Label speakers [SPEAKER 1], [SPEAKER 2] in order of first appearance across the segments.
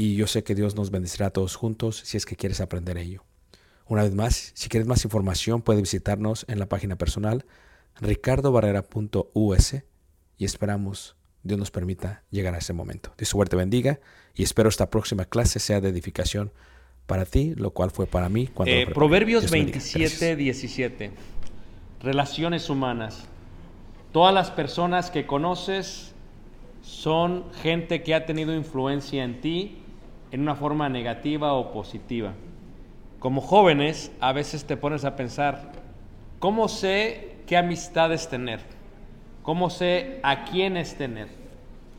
[SPEAKER 1] y yo sé que Dios nos bendecirá a todos juntos si es que quieres aprender ello. Una vez más, si quieres más información, puedes visitarnos en la página personal ricardobarrera.us y esperamos Dios nos permita llegar a ese momento. Dios suerte bendiga y espero esta próxima clase sea de edificación para ti, lo cual fue para mí
[SPEAKER 2] cuando eh, Proverbios 27, 17. Relaciones humanas. Todas las personas que conoces son gente que ha tenido influencia en ti en una forma negativa o positiva. Como jóvenes, a veces te pones a pensar, ¿cómo sé qué amistades tener? ¿Cómo sé a quiénes tener?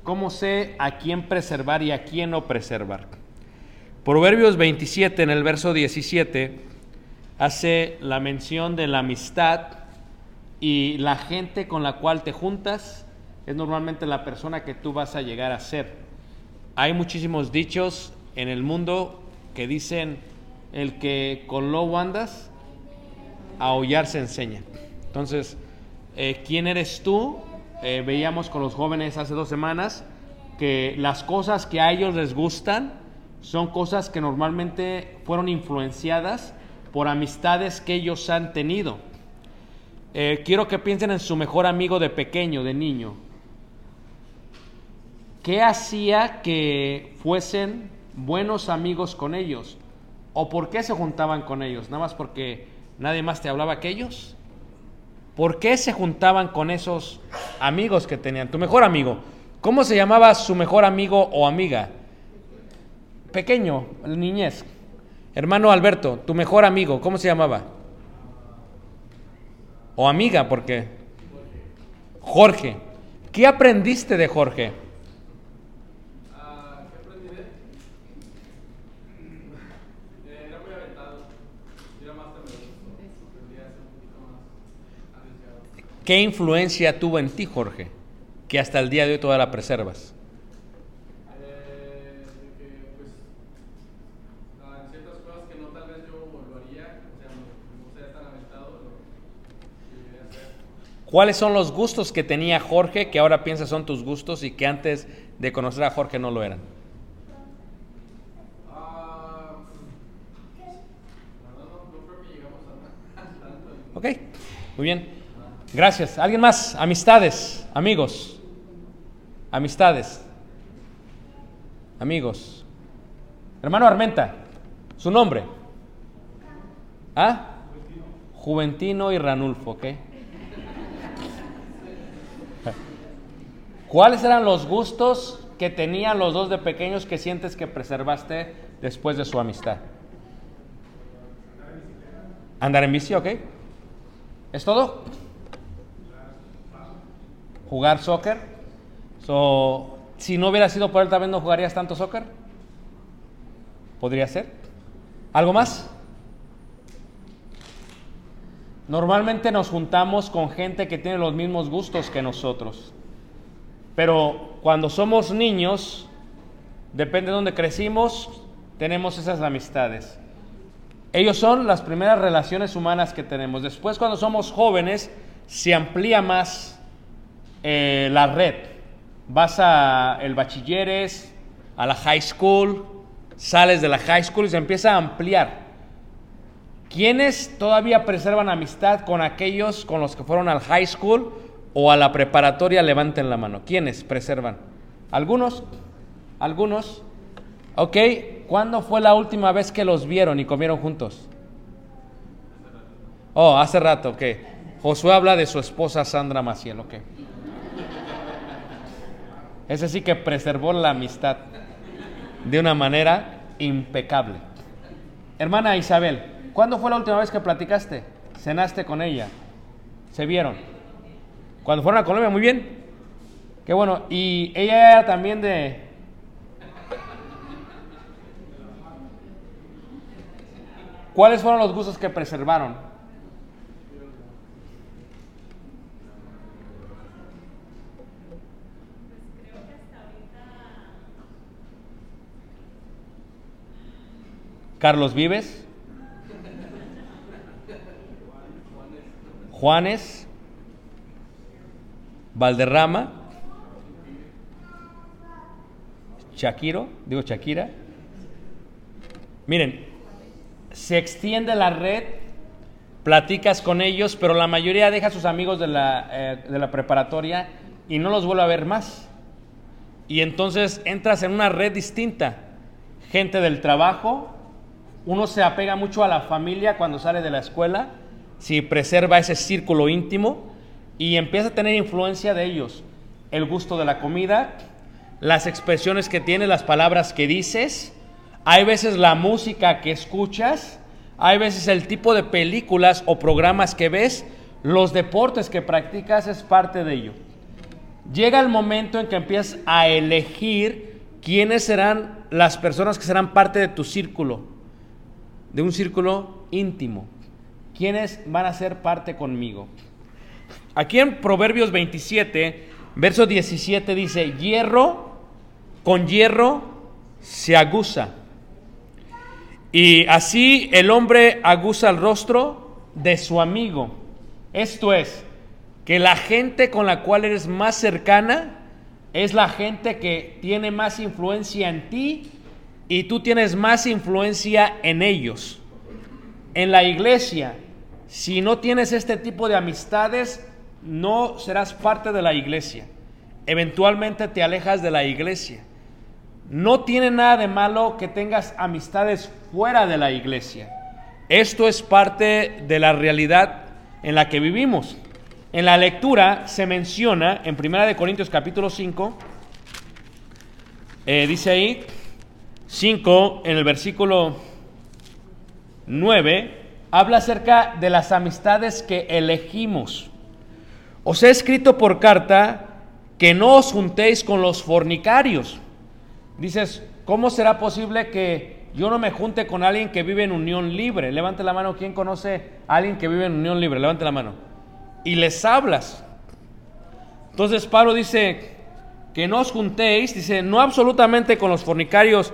[SPEAKER 2] ¿Cómo sé a quién preservar y a quién no preservar? Proverbios 27, en el verso 17, hace la mención de la amistad y la gente con la cual te juntas es normalmente la persona que tú vas a llegar a ser. Hay muchísimos dichos en el mundo que dicen el que con lo andas, a se enseña. Entonces, eh, ¿quién eres tú? Eh, veíamos con los jóvenes hace dos semanas que las cosas que a ellos les gustan son cosas que normalmente fueron influenciadas por amistades que ellos han tenido. Eh, quiero que piensen en su mejor amigo de pequeño, de niño.
[SPEAKER 1] ¿qué hacía que fuesen buenos amigos con ellos? ¿O por qué se juntaban con ellos? ¿Nada más porque nadie más te hablaba que ellos? ¿Por qué se juntaban con esos amigos que tenían? Tu mejor amigo. ¿Cómo se llamaba su mejor amigo o amiga? Pequeño, niñez. Hermano Alberto, tu mejor amigo, ¿cómo se llamaba? O amiga, porque Jorge. ¿Qué aprendiste de Jorge? ¿Qué influencia tuvo en ti, Jorge, que hasta el día de hoy todavía la preservas? ¿Cuáles son los gustos que tenía Jorge que ahora piensas son tus gustos y que antes de conocer a Jorge no lo eran? Ok, muy bien. Gracias. ¿Alguien más? Amistades, amigos. Amistades. Amigos. Hermano Armenta, su nombre. ¿Ah? Juventino y Ranulfo, ¿ok? ¿Cuáles eran los gustos que tenían los dos de pequeños que sientes que preservaste después de su amistad? Andar en bici, ¿ok? ¿Es todo? Jugar soccer. So, si no hubiera sido por él, tal vez no jugarías tanto soccer. Podría ser. ¿Algo más? Normalmente nos juntamos con gente que tiene los mismos gustos que nosotros. Pero cuando somos niños, depende de dónde crecimos, tenemos esas amistades. Ellos son las primeras relaciones humanas que tenemos. Después, cuando somos jóvenes, se amplía más eh, la red. Vas a el bachilleres, a la high school, sales de la high school y se empieza a ampliar. ¿Quiénes todavía preservan amistad con aquellos con los que fueron al high school o a la preparatoria, levanten la mano. ¿Quiénes preservan? ¿Algunos? ¿Algunos? Ok, ¿cuándo fue la última vez que los vieron y comieron juntos? Oh, hace rato, ok. Josué habla de su esposa Sandra Maciel, ok. Ese sí que preservó la amistad de una manera impecable. Hermana Isabel, ¿cuándo fue la última vez que platicaste? ¿Cenaste con ella? ¿Se vieron? Cuando fueron a Colombia, muy bien. Qué bueno. Y ella era también de... ¿Cuáles fueron los gustos que preservaron? Carlos Vives. Juanes. Valderrama, Shakiro, digo Shakira. Miren, se extiende la red, platicas con ellos, pero la mayoría deja a sus amigos de la, eh, de la preparatoria y no los vuelve a ver más. Y entonces entras en una red distinta. Gente del trabajo, uno se apega mucho a la familia cuando sale de la escuela, si preserva ese círculo íntimo y empieza a tener influencia de ellos. El gusto de la comida, las expresiones que tienes, las palabras que dices, hay veces la música que escuchas, hay veces el tipo de películas o programas que ves, los deportes que practicas es parte de ello. Llega el momento en que empiezas a elegir quiénes serán las personas que serán parte de tu círculo, de un círculo íntimo, quiénes van a ser parte conmigo. Aquí en Proverbios 27, verso 17 dice, hierro con hierro se aguza. Y así el hombre aguza el rostro de su amigo. Esto es, que la gente con la cual eres más cercana es la gente que tiene más influencia en ti y tú tienes más influencia en ellos. En la iglesia, si no tienes este tipo de amistades, no serás parte de la iglesia. eventualmente te alejas de la iglesia. No tiene nada de malo que tengas amistades fuera de la iglesia. Esto es parte de la realidad en la que vivimos. En la lectura se menciona en 1 Corintios capítulo 5, eh, dice ahí, 5, en el versículo 9, habla acerca de las amistades que elegimos. Os he escrito por carta que no os juntéis con los fornicarios. Dices, ¿cómo será posible que yo no me junte con alguien que vive en unión libre? Levante la mano, ¿quién conoce a alguien que vive en unión libre? Levante la mano. Y les hablas. Entonces Pablo dice que no os juntéis, dice, no absolutamente con los fornicarios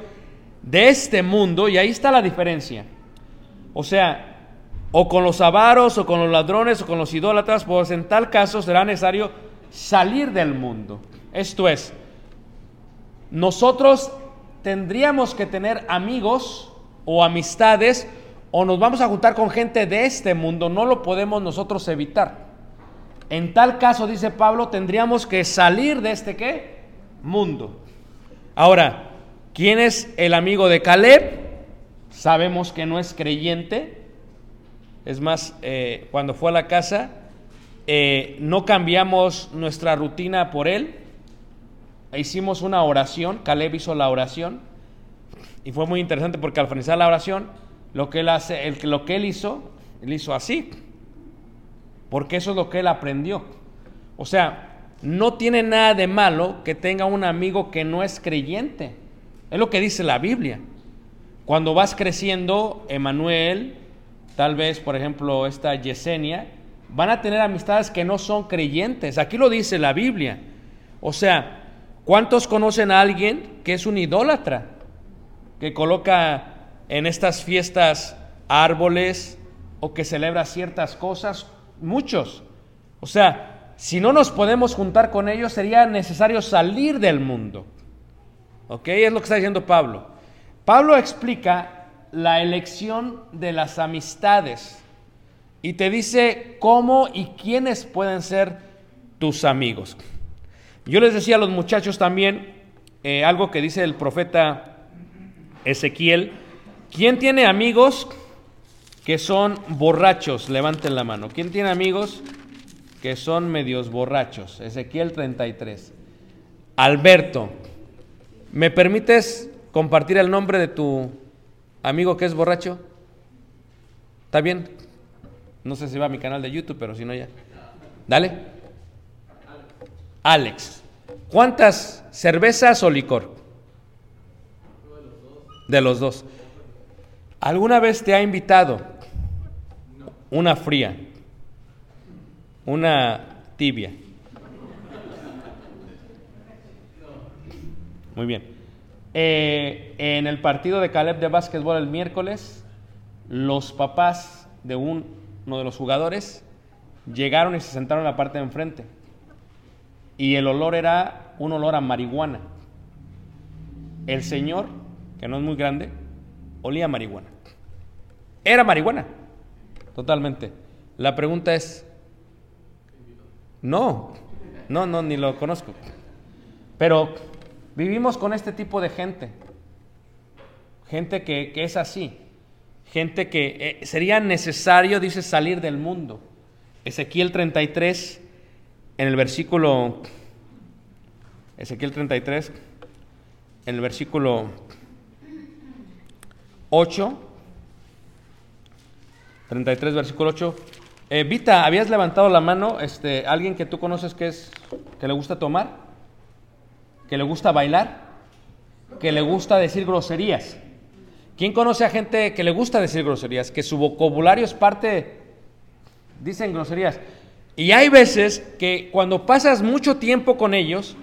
[SPEAKER 1] de este mundo, y ahí está la diferencia. O sea, o con los avaros, o con los ladrones, o con los idólatras, pues en tal caso será necesario salir del mundo. Esto es, nosotros tendríamos que tener amigos o amistades, o nos vamos a juntar con gente de este mundo, no lo podemos nosotros evitar. En tal caso, dice Pablo, tendríamos que salir de este qué? Mundo. Ahora, ¿quién es el amigo de Caleb? Sabemos que no es creyente, es más, eh, cuando fue a la casa, eh, no cambiamos nuestra rutina por él. Hicimos una oración, Caleb hizo la oración. Y fue muy interesante porque al finalizar la oración, lo que él, hace, lo que él hizo, él hizo así. Porque eso es lo que él aprendió. O sea, no tiene nada de malo que tenga un amigo que no es creyente. Es lo que dice la Biblia. Cuando vas creciendo, Emanuel, tal vez, por ejemplo, esta Yesenia, van a tener amistades que no son creyentes. Aquí lo dice la Biblia. O sea, ¿cuántos conocen a alguien que es un idólatra? Que coloca en estas fiestas árboles o que celebra ciertas cosas. Muchos. O sea, si no nos podemos juntar con ellos, sería necesario salir del mundo. ¿Ok? Es lo que está diciendo Pablo. Pablo explica la elección de las amistades y te dice cómo y quiénes pueden ser tus amigos. Yo les decía a los muchachos también eh, algo que dice el profeta Ezequiel. ¿Quién tiene amigos que son borrachos? Levanten la mano. ¿Quién tiene amigos que son medios borrachos? Ezequiel 33. Alberto, ¿me permites compartir el nombre de tu amigo que es borracho? ¿Está bien? No sé si va a mi canal de YouTube, pero si no ya. Dale. Alex. ¿Cuántas cervezas o licor? De los dos. ¿Alguna vez te ha invitado una fría? Una tibia. Muy bien. Eh, en el partido de Caleb de básquetbol el miércoles, los papás de uno de los jugadores llegaron y se sentaron en la parte de enfrente. Y el olor era un olor a marihuana. El señor, que no es muy grande, olía a marihuana. Era marihuana, totalmente. La pregunta es, no, no, no, ni lo conozco. Pero Vivimos con este tipo de gente. Gente que, es así. Gente que eh, sería necesario, dice, salir del mundo. Ezequiel 33, en el versículo... Ezequiel 33, en el versículo 8. 33, versículo 8. Eh, Vita, habías levantado la mano, este, alguien que tú conoces que es que le gusta tomar que le gusta bailar, que le gusta decir groserías. ¿Quién conoce a gente que le gusta decir groserías? Que su vocabulario es parte, dicen groserías. Y hay veces que cuando pasas mucho tiempo con ellos,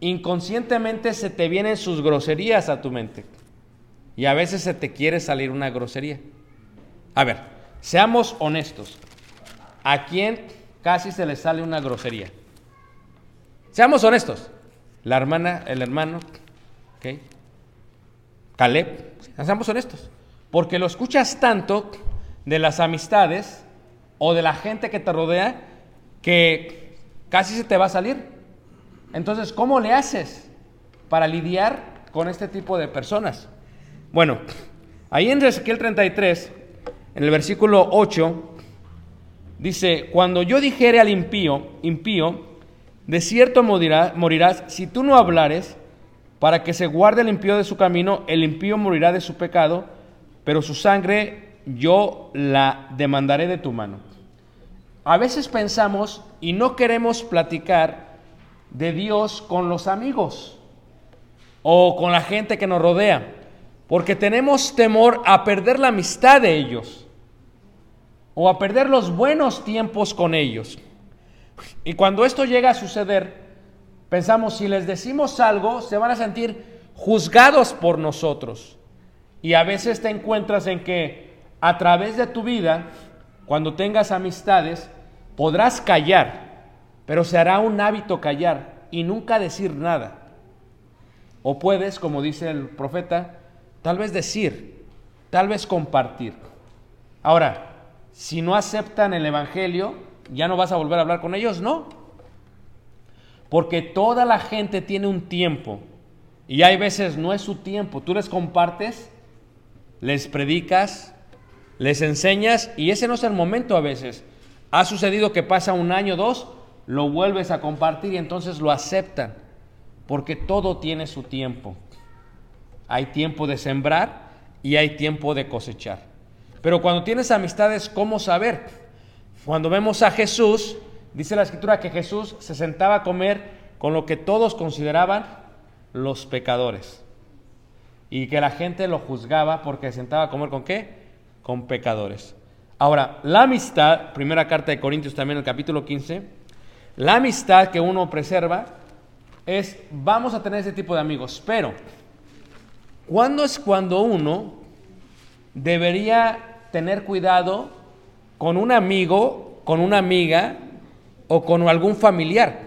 [SPEAKER 1] inconscientemente se te vienen sus groserías a tu mente. Y a veces se te quiere salir una grosería. A ver, seamos honestos. ¿A quién casi se le sale una grosería? Seamos honestos la hermana, el hermano, ¿ok? Caleb, seamos honestos, porque lo escuchas tanto de las amistades o de la gente que te rodea que casi se te va a salir. Entonces, ¿cómo le haces para lidiar con este tipo de personas? Bueno, ahí en Ezequiel 33, en el versículo 8, dice, cuando yo dijere al impío, impío, de cierto morirás si tú no hablares, para que se guarde el impío de su camino, el impío morirá de su pecado, pero su sangre yo la demandaré de tu mano. A veces pensamos y no queremos platicar de Dios con los amigos o con la gente que nos rodea, porque tenemos temor a perder la amistad de ellos o a perder los buenos tiempos con ellos. Y cuando esto llega a suceder, pensamos, si les decimos algo, se van a sentir juzgados por nosotros. Y a veces te encuentras en que a través de tu vida, cuando tengas amistades, podrás callar, pero se hará un hábito callar y nunca decir nada. O puedes, como dice el profeta, tal vez decir, tal vez compartir. Ahora, si no aceptan el Evangelio, ya no vas a volver a hablar con ellos, no. Porque toda la gente tiene un tiempo y hay veces no es su tiempo. Tú les compartes, les predicas, les enseñas y ese no es el momento a veces. Ha sucedido que pasa un año, dos, lo vuelves a compartir y entonces lo aceptan. Porque todo tiene su tiempo. Hay tiempo de sembrar y hay tiempo de cosechar. Pero cuando tienes amistades, ¿cómo saber? Cuando vemos a Jesús, dice la escritura que Jesús se sentaba a comer con lo que todos consideraban los pecadores. Y que la gente lo juzgaba porque se sentaba a comer con qué? Con pecadores. Ahora, la amistad, primera carta de Corintios también, el capítulo 15, la amistad que uno preserva es, vamos a tener ese tipo de amigos, pero, ¿cuándo es cuando uno debería tener cuidado con un amigo, con una amiga o con algún familiar.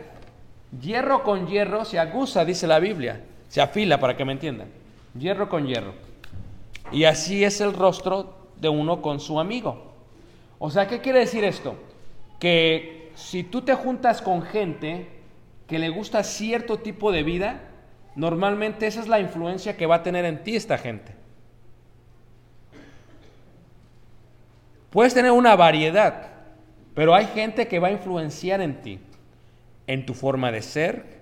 [SPEAKER 1] Hierro con hierro se aguza, dice la Biblia, se afila para que me entiendan. Hierro con hierro. Y así es el rostro de uno con su amigo. O sea, ¿qué quiere decir esto? Que si tú te juntas con gente que le gusta cierto tipo de vida, normalmente esa es la influencia que va a tener en ti esta gente. Puedes tener una variedad, pero hay gente que va a influenciar en ti, en tu forma de ser,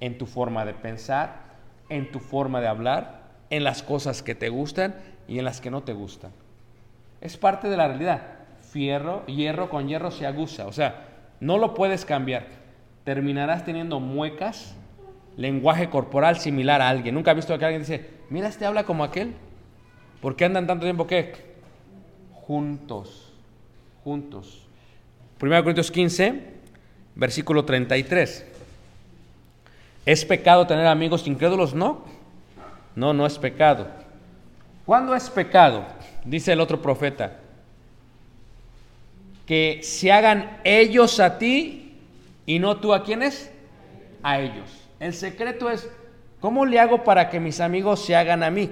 [SPEAKER 1] en tu forma de pensar, en tu forma de hablar, en las cosas que te gustan y en las que no te gustan. Es parte de la realidad. Fierro, hierro con hierro se aguza. O sea, no lo puedes cambiar. Terminarás teniendo muecas, lenguaje corporal similar a alguien. Nunca he visto que alguien dice, mira, este habla como aquel. ¿Por qué andan tanto tiempo qué? Juntos, juntos. 1 Corintios 15, versículo 33. ¿Es pecado tener amigos incrédulos? No, no, no es pecado. ¿Cuándo es pecado? Dice el otro profeta. Que se hagan ellos a ti y no tú a quienes? A ellos. El secreto es, ¿cómo le hago para que mis amigos se hagan a mí?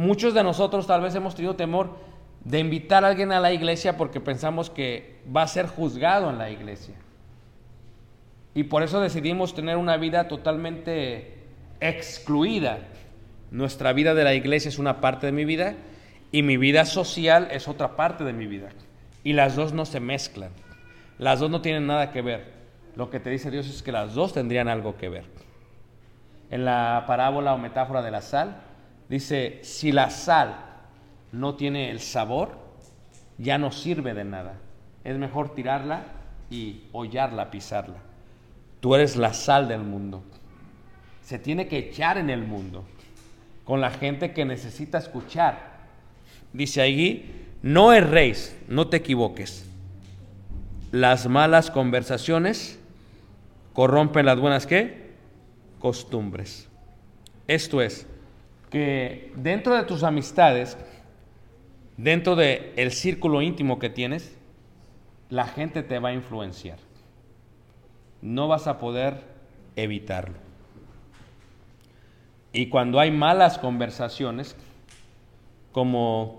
[SPEAKER 1] Muchos de nosotros tal vez hemos tenido temor de invitar a alguien a la iglesia porque pensamos que va a ser juzgado en la iglesia. Y por eso decidimos tener una vida totalmente excluida. Nuestra vida de la iglesia es una parte de mi vida y mi vida social es otra parte de mi vida. Y las dos no se mezclan. Las dos no tienen nada que ver. Lo que te dice Dios es que las dos tendrían algo que ver. En la parábola o metáfora de la sal, Dice, si la sal no tiene el sabor, ya no sirve de nada. Es mejor tirarla y hollarla, pisarla. Tú eres la sal del mundo. Se tiene que echar en el mundo con la gente que necesita escuchar. Dice ahí, no erréis, no te equivoques. Las malas conversaciones corrompen las buenas qué? Costumbres. Esto es, que dentro de tus amistades, dentro del el círculo íntimo que tienes, la gente te va a influenciar. No vas a poder evitarlo. Y cuando hay malas conversaciones, como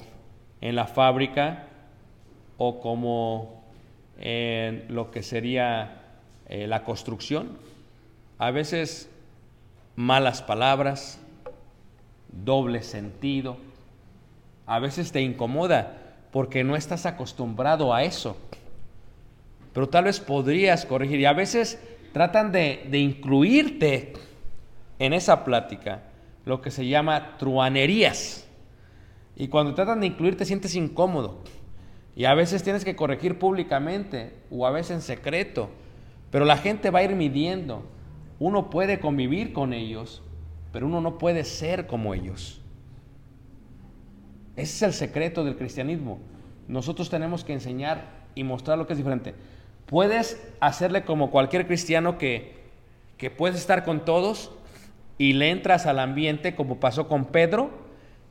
[SPEAKER 1] en la fábrica o como en lo que sería eh, la construcción, a veces malas palabras, doble sentido, a veces te incomoda porque no estás acostumbrado a eso. Pero tal vez podrías corregir y a veces tratan de, de incluirte en esa plática, lo que se llama truanerías. Y cuando tratan de incluirte te sientes incómodo. Y a veces tienes que corregir públicamente o a veces en secreto. Pero la gente va a ir midiendo. Uno puede convivir con ellos, pero uno no puede ser como ellos. Ese es el secreto del cristianismo. Nosotros tenemos que enseñar y mostrar lo que es diferente. Puedes hacerle como cualquier cristiano que, que puedes estar con todos y le entras al ambiente como pasó con Pedro.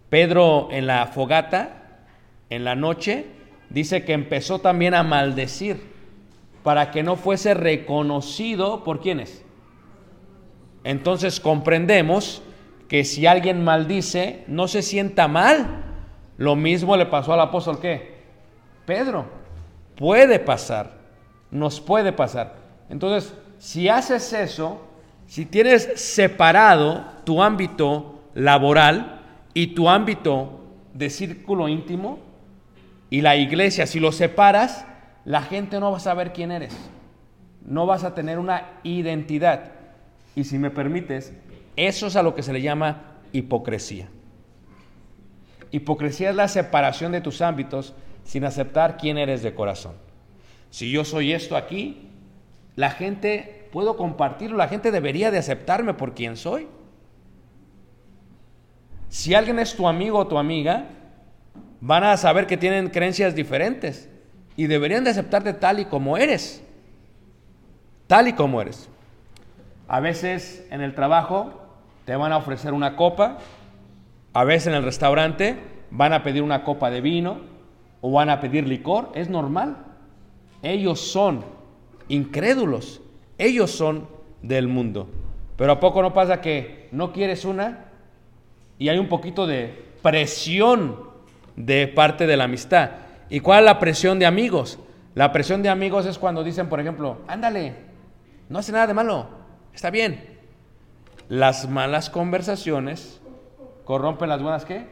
[SPEAKER 1] Pedro en la fogata, en la noche, dice que empezó también a maldecir para que no fuese reconocido por quienes. Entonces comprendemos que si alguien maldice, no se sienta mal. Lo mismo le pasó al apóstol qué? Pedro. Puede pasar, nos puede pasar. Entonces, si haces eso, si tienes separado tu ámbito laboral y tu ámbito de círculo íntimo, y la iglesia, si lo separas, la gente no va a saber quién eres. No vas a tener una identidad. Y si me permites, eso es a lo que se le llama hipocresía. Hipocresía es la separación de tus ámbitos sin aceptar quién eres de corazón. Si yo soy esto aquí, la gente, puedo compartirlo, la gente debería de aceptarme por quien soy. Si alguien es tu amigo o tu amiga, van a saber que tienen creencias diferentes y deberían de aceptarte tal y como eres. Tal y como eres. A veces en el trabajo te van a ofrecer una copa, a veces en el restaurante van a pedir una copa de vino o van a pedir licor, es normal. Ellos son incrédulos, ellos son del mundo. Pero ¿a poco no pasa que no quieres una y hay un poquito de presión de parte de la amistad. ¿Y cuál es la presión de amigos? La presión de amigos es cuando dicen, por ejemplo, ándale, no hace nada de malo, está bien. Las malas conversaciones corrompen las buenas qué?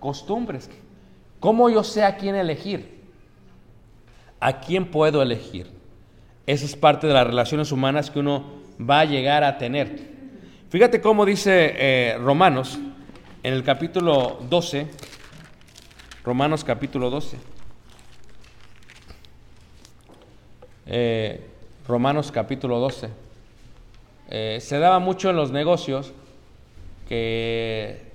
[SPEAKER 1] Costumbres. ¿Cómo yo sé a quién elegir? ¿A quién puedo elegir? Esa es parte de las relaciones humanas que uno va a llegar a tener. Fíjate cómo dice eh, Romanos en el capítulo 12, Romanos capítulo 12. Eh, Romanos capítulo 12. Eh, se daba mucho en los negocios que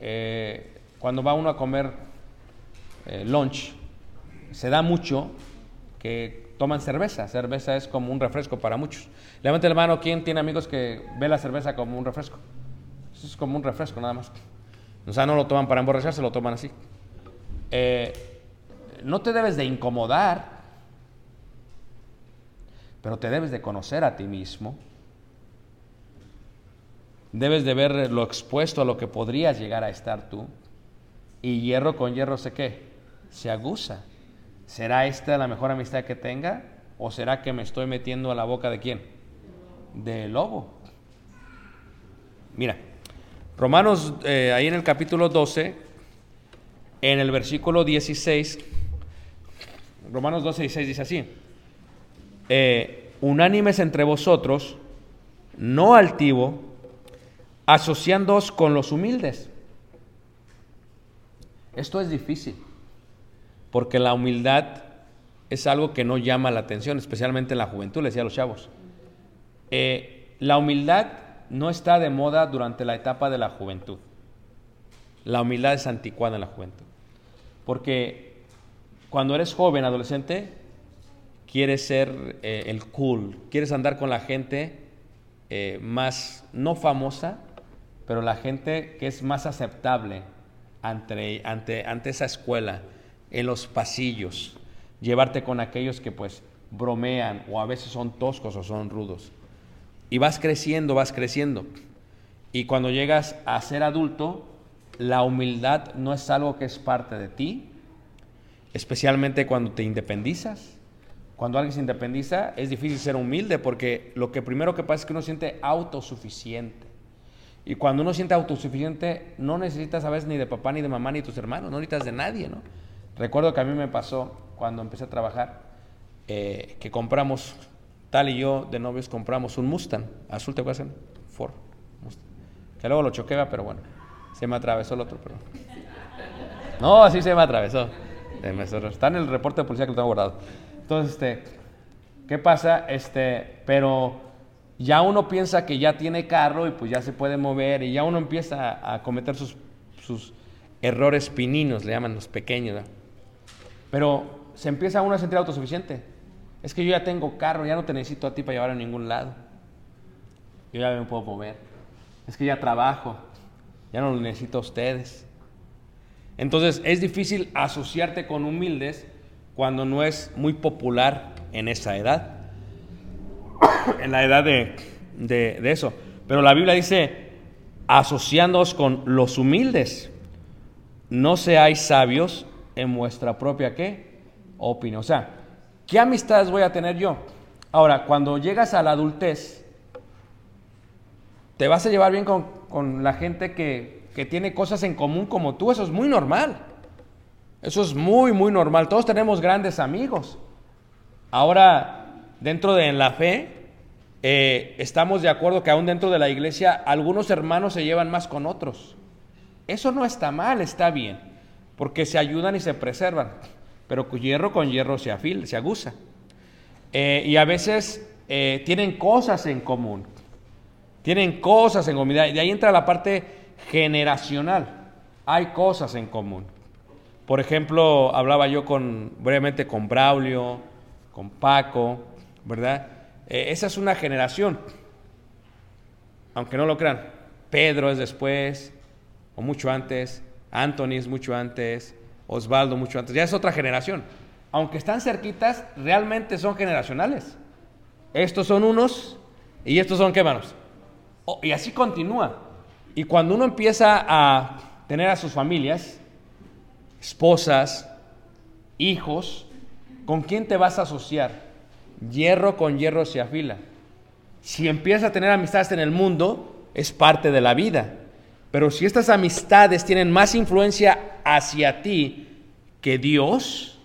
[SPEAKER 1] eh, cuando va uno a comer lunch, se da mucho que toman cerveza. Cerveza es como un refresco para muchos. Levante la mano, ¿quién tiene amigos que ve la cerveza como un refresco? Eso es como un refresco nada más. O sea, no lo toman para emborracharse, lo toman así. Eh, no te debes de incomodar, pero te debes de conocer a ti mismo. Debes de ver lo expuesto a lo que podrías llegar a estar tú. Y hierro con hierro sé qué, se aguza. ¿Será esta la mejor amistad que tenga? ¿O será que me estoy metiendo a la boca de quién? Del lobo. Mira, Romanos, eh, ahí en el capítulo 12, en el versículo 16, Romanos 12, 16 dice así, eh, unánimes entre vosotros, no altivo, asociándoos con los humildes. Esto es difícil, porque la humildad es algo que no llama la atención, especialmente en la juventud, le decía a los chavos. Eh, la humildad no está de moda durante la etapa de la juventud. La humildad es anticuada en la juventud. Porque cuando eres joven, adolescente, quieres ser eh, el cool, quieres andar con la gente eh, más, no famosa, pero la gente que es más aceptable ante, ante, ante esa escuela, en los pasillos, llevarte con aquellos que pues bromean o a veces son toscos o son rudos. Y vas creciendo, vas creciendo. Y cuando llegas a ser adulto, la humildad no es algo que es parte de ti, especialmente cuando te independizas, cuando alguien se independiza, es difícil ser humilde porque lo que primero que pasa es que uno siente autosuficiente. Y cuando uno siente autosuficiente, no necesitas a veces ni de papá, ni de mamá, ni de tus hermanos, no necesitas de nadie, ¿no? Recuerdo que a mí me pasó cuando empecé a trabajar, eh, que compramos, tal y yo de novios compramos un Mustang, azul te acuerdas, Ford, Mustang. Que luego lo choqueba, pero bueno, se me atravesó el otro, pero... No, así se me atravesó. Está en el reporte de policía que lo tengo guardado. Entonces, este, ¿qué pasa? Este, pero ya uno piensa que ya tiene carro y pues ya se puede mover y ya uno empieza a, cometer sus, sus, errores pininos, le llaman los pequeños. Pero se empieza uno a sentir autosuficiente. Es que yo ya tengo carro, ya no te necesito a ti para llevar a ningún lado. Yo ya me puedo mover. Es que ya trabajo, ya no lo necesito a ustedes. Entonces es difícil asociarte con humildes cuando no es muy popular en esa edad, en la edad de, eso. Pero la Biblia dice, asociándoos con los humildes, no seáis sabios en vuestra propia ¿qué? opinión. O sea, ¿qué amistades voy a tener yo? Ahora, cuando llegas a la adultez, te vas a llevar bien con, con la gente que que tiene cosas en común como tú, eso es muy normal. Eso es muy, muy normal. Todos tenemos grandes amigos. Ahora, dentro de la fe, eh, estamos de acuerdo que aún dentro de la iglesia algunos hermanos se llevan más con otros. Eso no está mal, está bien, porque se ayudan y se preservan. Pero hierro con hierro se afila, se aguza. Eh, y a veces eh, tienen cosas en común. Tienen cosas en común. De ahí entra la parte generacional. Hay cosas en común. Por ejemplo, hablaba yo brevemente con Braulio, con Paco, ¿verdad? Eh, esa es una generación. Aunque no lo crean. Pedro es después, o mucho antes. Anthony es mucho antes. Osvaldo mucho antes. Ya es otra generación. Aunque están cerquitas, realmente son generacionales. Estos son unos y estos son qué manos. Oh, y así continúa. Y cuando uno empieza a tener a sus familias, esposas, hijos, ¿con quién te vas a asociar? Hierro con hierro se afila. Si empiezas a tener amistades en el mundo, es parte de la vida. Pero si estas amistades tienen más influencia hacia ti que Dios,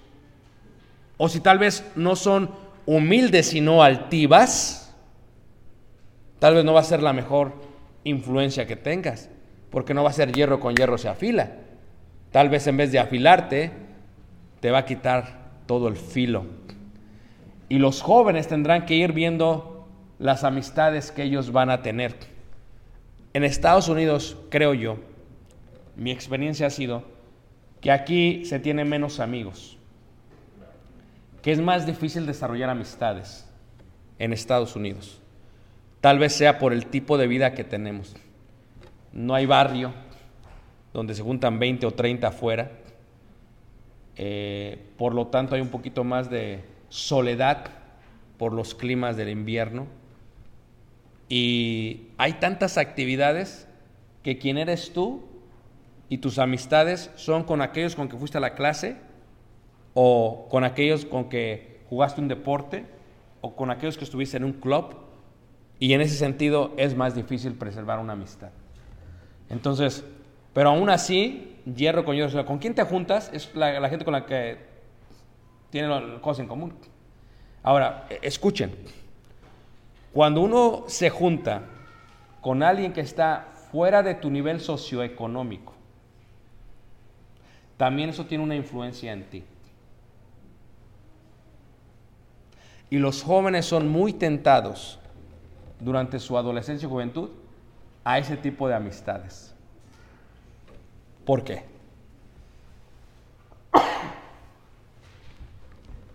[SPEAKER 1] o si tal vez no son humildes sino altivas, tal vez no va a ser la mejor influencia que tengas, porque no va a ser hierro con hierro se afila. Tal vez en vez de afilarte, te va a quitar todo el filo. Y los jóvenes tendrán que ir viendo las amistades que ellos van a tener. En Estados Unidos, creo yo, mi experiencia ha sido que aquí se tiene menos amigos, que es más difícil desarrollar amistades en Estados Unidos. Tal vez sea por el tipo de vida que tenemos. No hay barrio donde se juntan 20 o 30 afuera. Eh, por lo tanto, hay un poquito más de soledad por los climas del invierno. Y hay tantas actividades que quien eres tú y tus amistades son con aquellos con que fuiste a la clase o con aquellos con que jugaste un deporte o con aquellos que estuviste en un club y en ese sentido es más difícil preservar una amistad. Entonces, pero aún así, hierro con hierro. ¿Con quién te juntas? Es la, gente con la que tienen cosas en común. Ahora, e, escuchen. Cuando uno se junta con alguien que está fuera de tu nivel socioeconómico, también eso tiene una influencia en ti. Y los jóvenes son muy tentados durante su adolescencia y juventud a ese tipo de amistades. ¿Por qué?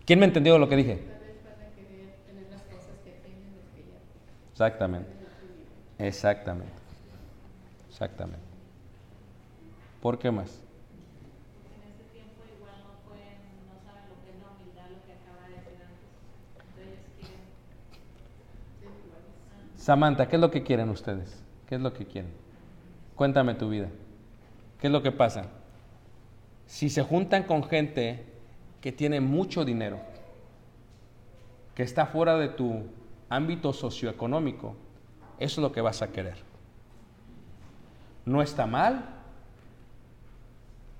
[SPEAKER 1] ¿Quién me entendió lo que dije? Exactamente. Exactamente. Exactamente. ¿Por qué más? Samantha, ¿qué es lo que quieren ustedes? ¿Qué es lo que quieren? Cuéntame tu vida. ¿Qué es lo que pasa? Si se juntan con gente que tiene mucho dinero, que está fuera de tu ámbito socioeconómico, eso es lo que vas a querer. No está mal,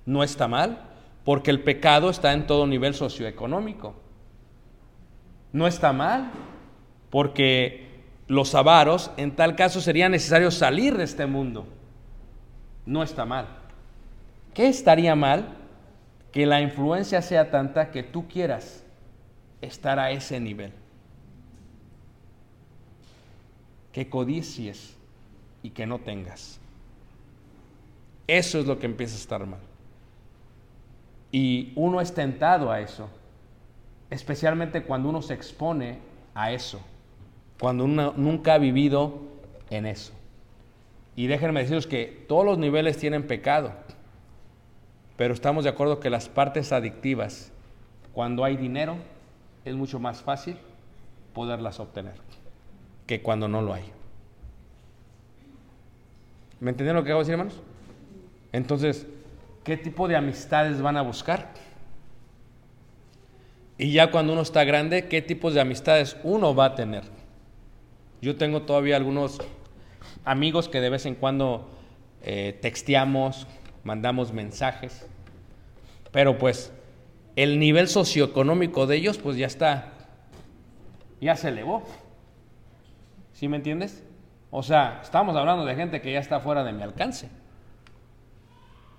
[SPEAKER 1] no está mal, porque el pecado está en todo nivel socioeconómico. No está mal, porque los avaros, en tal caso sería necesario salir de este mundo. No está mal. ¿Qué estaría mal? Que la influencia sea tanta que tú quieras estar a ese nivel. Que codicies y que no tengas. Eso es lo que empieza a estar mal. Y uno es tentado a eso, especialmente cuando uno se expone a eso, cuando uno nunca ha vivido en eso. Y déjenme deciros que todos los niveles tienen pecado, pero estamos de acuerdo que las partes adictivas, cuando hay dinero, es mucho más fácil poderlas obtener que cuando no lo hay. ¿Me entendieron lo que acabo de decir, hermanos? Entonces, ¿qué tipo de amistades van a buscar? Y ya cuando uno está grande, ¿qué tipos de amistades uno va a tener? Yo tengo todavía algunos amigos que de vez en cuando eh, texteamos, mandamos mensajes, pero pues el nivel socioeconómico de ellos pues ya está, ya se elevó. ¿Sí me entiendes? O sea, estamos hablando de gente que ya está fuera de mi alcance.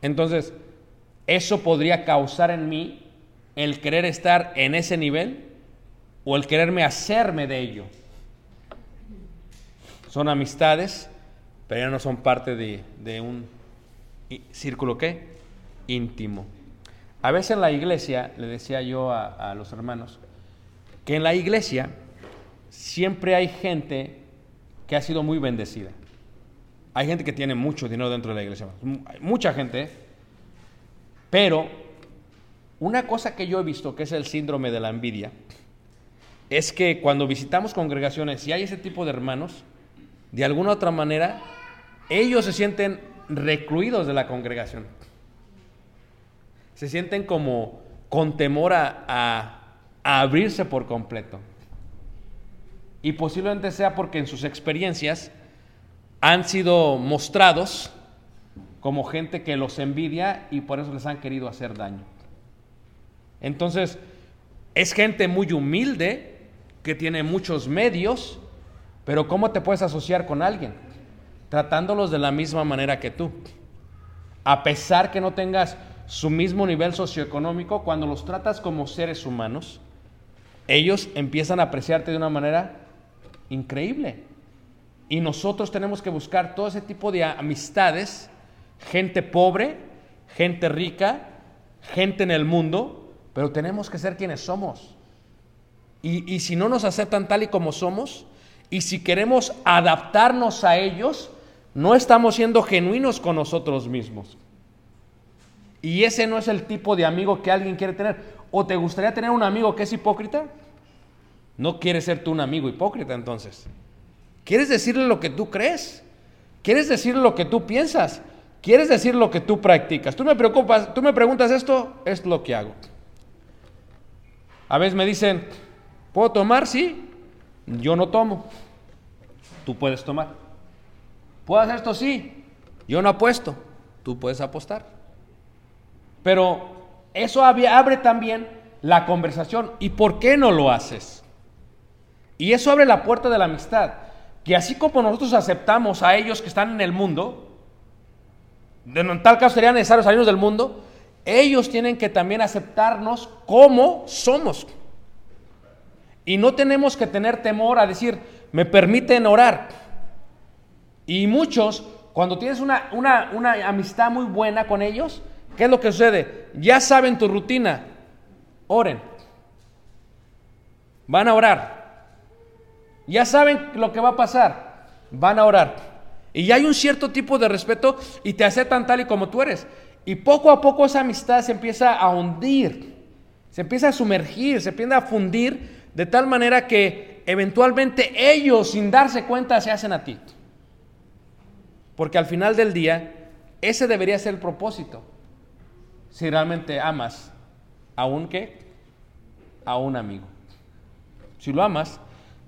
[SPEAKER 1] Entonces, eso podría causar en mí el querer estar en ese nivel o el quererme hacerme de ello. Son amistades, pero ya no son parte de, un círculo ¿qué? íntimo. A veces en la iglesia, le decía yo a, los hermanos, que en la iglesia siempre hay gente que ha sido muy bendecida. Hay gente que tiene mucho dinero dentro de la iglesia, mucha gente, pero una cosa que yo he visto, que es el síndrome de la envidia, es que cuando visitamos congregaciones y hay ese tipo de hermanos, de alguna otra manera, ellos se sienten recluidos de la congregación. Se sienten como con temor a, abrirse por completo. Y posiblemente sea porque en sus experiencias han sido mostrados como gente que los envidia y por eso les han querido hacer daño. Entonces, es gente muy humilde, que tiene muchos medios, pero ¿cómo te puedes asociar con alguien? Tratándolos de la misma manera que tú. A pesar que no tengas su mismo nivel socioeconómico, cuando los tratas como seres humanos, ellos empiezan a apreciarte de una manera increíble. Y nosotros tenemos que buscar todo ese tipo de amistades, gente pobre, gente rica, gente en el mundo, pero tenemos que ser quienes somos. Y, y, si no nos aceptan tal y como somos, y si queremos adaptarnos a ellos, no estamos siendo genuinos con nosotros mismos. Y ese no es el tipo de amigo que alguien quiere tener. ¿O te gustaría tener un amigo que es hipócrita? No quieres ser tú un amigo hipócrita entonces. ¿Quieres decirle lo que tú crees? ¿Quieres decirle lo que tú piensas? ¿Quieres decir lo que tú practicas? Tú me preocupas, tú me preguntas esto, es lo que hago. A veces me dicen, ¿puedo tomar? Sí. Yo no tomo. Tú puedes tomar. ¿Puedo hacer esto? Sí. Yo no apuesto. Tú puedes apostar. Pero eso abre también la conversación. ¿Y por qué no lo haces? Y eso abre la puerta de la amistad que así como nosotros aceptamos a ellos que están en el mundo, en tal caso sería necesario salirnos del mundo, ellos tienen que también aceptarnos como somos. Y no tenemos que tener temor a decir, me permiten orar. Y muchos, cuando tienes una, una, una amistad muy buena con ellos, ¿qué es lo que sucede? Ya saben tu rutina, oren. Van a orar. Ya saben lo que va a pasar. Van a orar. Y ya hay un cierto tipo de respeto y te aceptan tal y como tú eres. Y poco a poco esa amistad se empieza a hundir, se empieza a sumergir, se empieza a fundir de tal manera que eventualmente ellos sin darse cuenta se hacen a ti. Porque al final del día, ese debería ser el propósito. Si realmente amas a un qué? A un amigo. Si lo amas,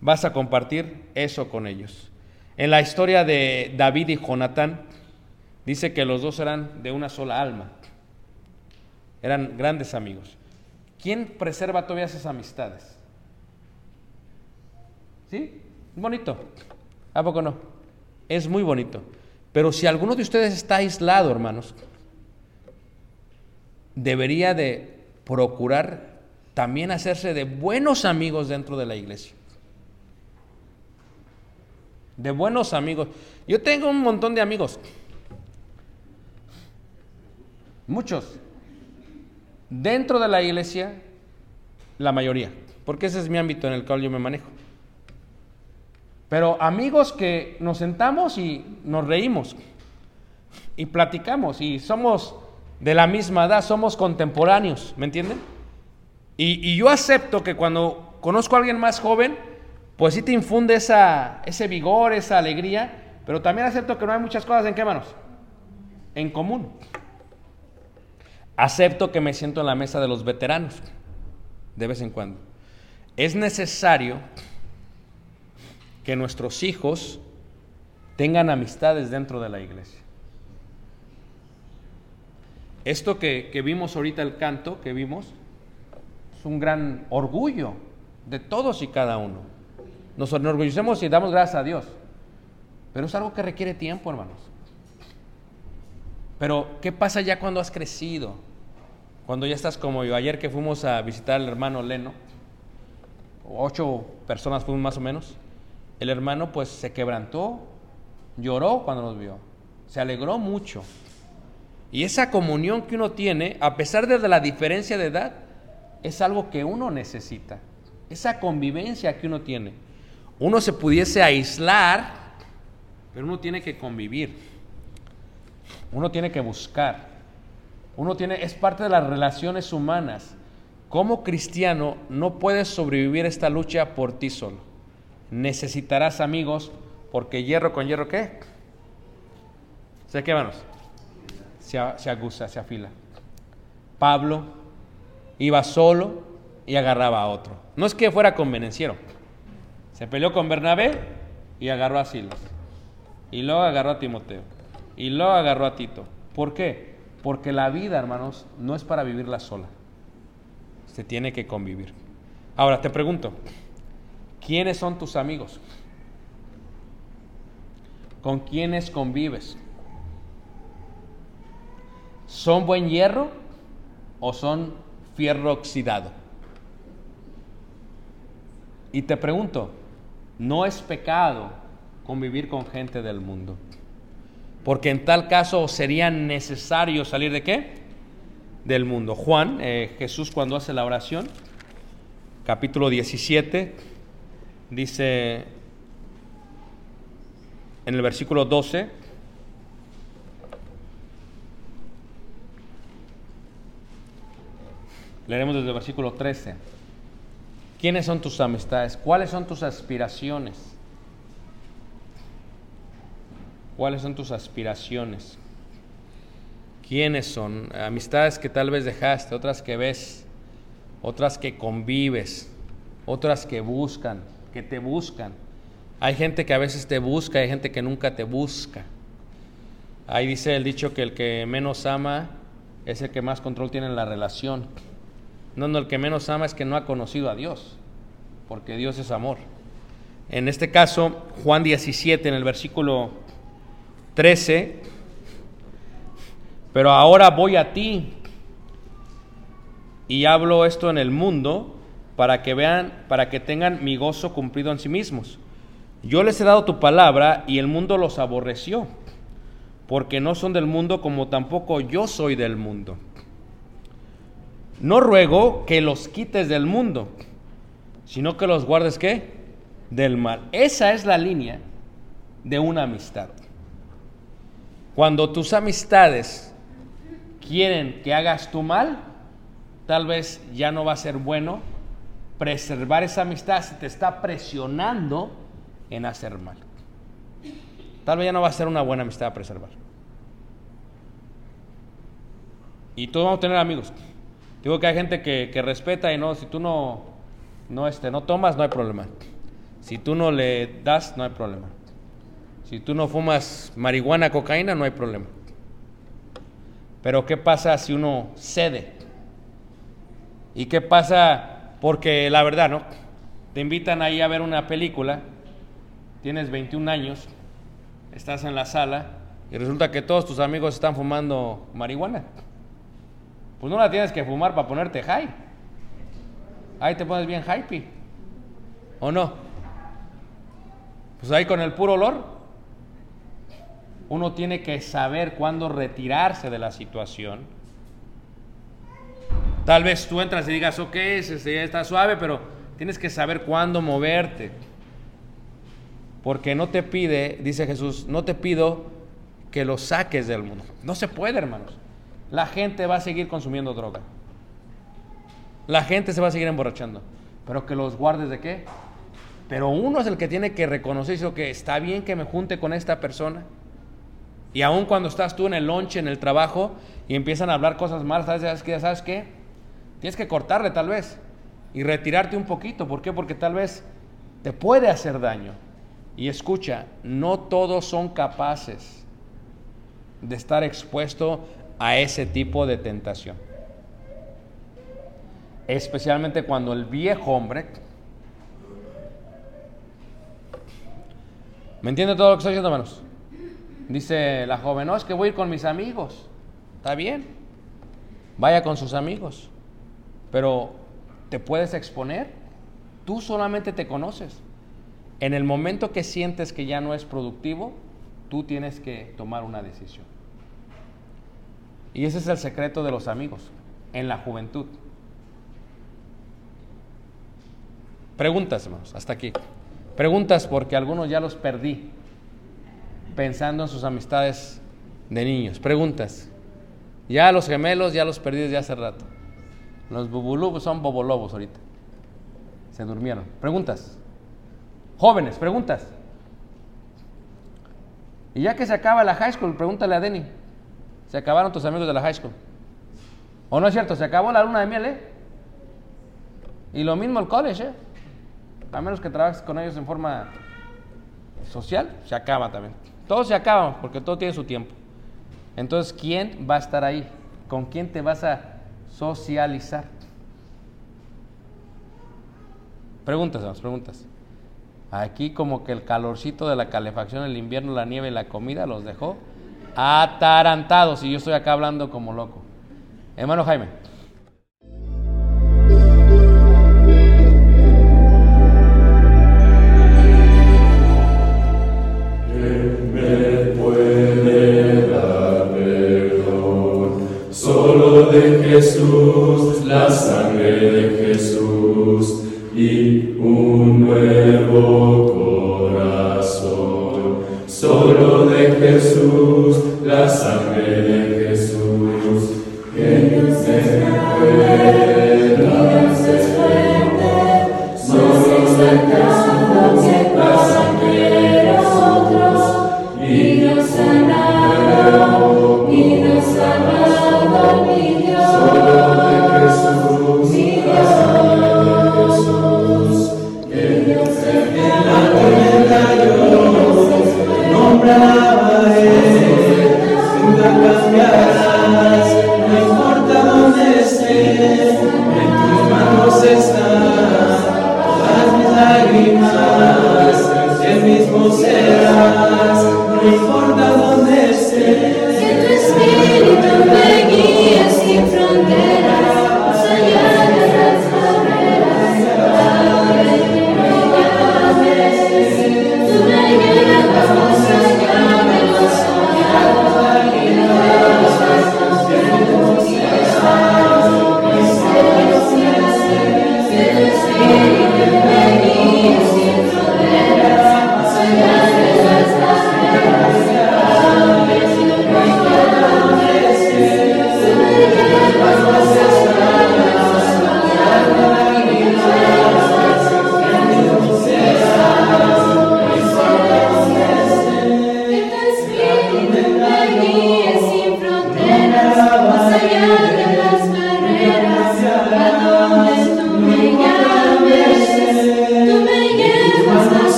[SPEAKER 1] vas a compartir eso con ellos. En la historia de David y Jonatán, dice que los dos eran de una sola alma. Eran grandes amigos. ¿Quién preserva todavía esas amistades? ¿Sí? Bonito. ¿A poco no? Es muy bonito. Pero si alguno de ustedes está aislado, hermanos, debería de procurar también hacerse de buenos amigos dentro de la iglesia. De buenos amigos. Yo tengo un montón de amigos. Muchos. Dentro de la iglesia, la mayoría. Porque ese es mi ámbito en el cual yo me manejo. Pero amigos que nos sentamos y nos reímos. Y platicamos. Y somos de la misma edad, somos contemporáneos. ¿Me entienden? Y, yo acepto que cuando conozco a alguien más joven, pues sí te infunde esa, ese vigor, esa alegría, pero también acepto que no hay muchas cosas en qué manos, en común. Acepto que me siento en la mesa de los veteranos, de vez en cuando. Es necesario que nuestros hijos tengan amistades dentro de la iglesia. Esto que, que vimos ahorita, el canto que vimos, es un gran orgullo de todos y cada uno. Nos enorgullecemos y damos gracias a Dios. Pero es algo que requiere tiempo, hermanos. Pero, ¿qué pasa ya cuando has crecido? Cuando ya estás como yo. Ayer que fuimos a visitar al hermano Leno, ocho personas fuimos más o menos, el hermano pues se quebrantó, lloró cuando nos vio, se alegró mucho. Y esa comunión que uno tiene, a pesar de la diferencia de edad, es algo que uno necesita. Esa convivencia que uno tiene. Uno se pudiese aislar, pero uno tiene que convivir. Uno tiene que buscar. Uno tiene, es parte de las relaciones humanas. Como cristiano no puedes sobrevivir esta lucha por ti solo. Necesitarás amigos porque hierro con hierro, ¿qué? ¿Se qué, manos? Se, se aguza, se afila. Pablo iba solo y agarraba a otro. No es que fuera convenenciero. Se peleó con Bernabé y agarró a Silas. Y luego agarró a Timoteo. Y luego agarró a Tito. ¿Por qué? Porque la vida, hermanos, no es para vivirla sola. Se tiene que convivir. Ahora te pregunto, ¿quiénes son tus amigos? ¿Con quiénes convives? ¿Son buen hierro o son fierro oxidado. Y te pregunto, ¿no es pecado convivir con gente del mundo? Porque en tal caso sería necesario salir de qué? Del mundo. Juan, eh, Jesús cuando hace la oración, capítulo 17, dice en el versículo 12, Leeremos desde el versículo 13. ¿Quiénes son tus amistades? ¿Cuáles son tus aspiraciones? ¿Cuáles son tus aspiraciones? ¿Quiénes son? Amistades que tal vez dejaste, otras que ves, otras que convives, otras que buscan, que te buscan. Hay gente que a veces te busca, hay gente que nunca te busca. Ahí dice el dicho que el que menos ama es el que más control tiene en la relación. No, no, el que menos ama es que no ha conocido a Dios, porque Dios es amor. En este caso, Juan 17, en el versículo 13, pero ahora voy a ti y hablo esto en el mundo para que vean, para que tengan mi gozo cumplido en sí mismos. Yo les he dado tu palabra y el mundo los aborreció, porque no son del mundo como tampoco yo soy del mundo. No ruego que los quites del mundo, sino que los guardes qué? Del mal. Esa es la línea de una amistad. Cuando tus amistades quieren que hagas tu mal, tal vez ya no va a ser bueno preservar esa amistad si te está presionando en hacer mal. Tal vez ya no va a ser una buena amistad a preservar. Y todos vamos a tener amigos. Digo que hay gente que, respeta y no, si tú no, no, este, no tomas, no hay problema. Si tú no le das, no hay problema. Si tú no fumas marihuana, cocaína, no hay problema. Pero ¿qué pasa si uno cede? ¿Y qué pasa? Porque la verdad, ¿no? Te invitan ahí a ver una película, tienes 21 años, estás en la sala y resulta que todos tus amigos están fumando marihuana. Pues no la tienes que fumar para ponerte high. Ahí te pones bien hype. ¿O no? Pues ahí con el puro olor. Uno tiene que saber cuándo retirarse de la situación. Tal vez tú entras y digas, ok, este está suave, pero tienes que saber cuándo moverte. Porque no te pide, dice Jesús, no te pido que lo saques del mundo. No se puede, hermanos. La gente va a seguir consumiendo droga. La gente se va a seguir emborrachando. Pero que los guardes de qué? Pero uno es el que tiene que reconocer que está bien que me junte con esta persona. Y aun cuando estás tú en el lunch, en el trabajo, y empiezan a hablar cosas malas, ¿sabes qué? ¿Sabes qué? Tienes que cortarle tal vez y retirarte un poquito. ¿Por qué? Porque tal vez te puede hacer daño. Y escucha, no todos son capaces de estar expuesto a ese tipo de tentación. Especialmente cuando el viejo hombre... ¿Me entiende todo lo que estoy diciendo, hermanos? Dice la joven, no, es que voy a ir con mis amigos. Está bien. Vaya con sus amigos. Pero te puedes exponer. Tú solamente te conoces. En el momento que sientes que ya no es productivo, tú tienes que tomar una decisión. Y ese es el secreto de los amigos en la juventud. Preguntas, hermanos, hasta aquí. Preguntas porque algunos ya los perdí pensando en sus amistades de niños. Preguntas. Ya los gemelos ya los perdí desde hace rato. Los bubulubos son bobolobos ahorita. Se durmieron. Preguntas. Jóvenes, preguntas. Y ya que se acaba la high school, pregúntale a Denny. Se acabaron tus amigos de la high school. ¿O no es cierto? Se acabó la luna de miel, ¿eh? Y lo mismo el college, ¿eh? A menos que trabajes con ellos en forma social, se acaba también. Todo se acaba porque todo tiene su tiempo. Entonces, ¿quién va a estar ahí? ¿Con quién te vas a socializar? Preguntas, vamos, preguntas. Aquí como que el calorcito de la calefacción, el invierno, la nieve y la comida los dejó atarantados y yo estoy acá hablando como loco. Hermano Jaime.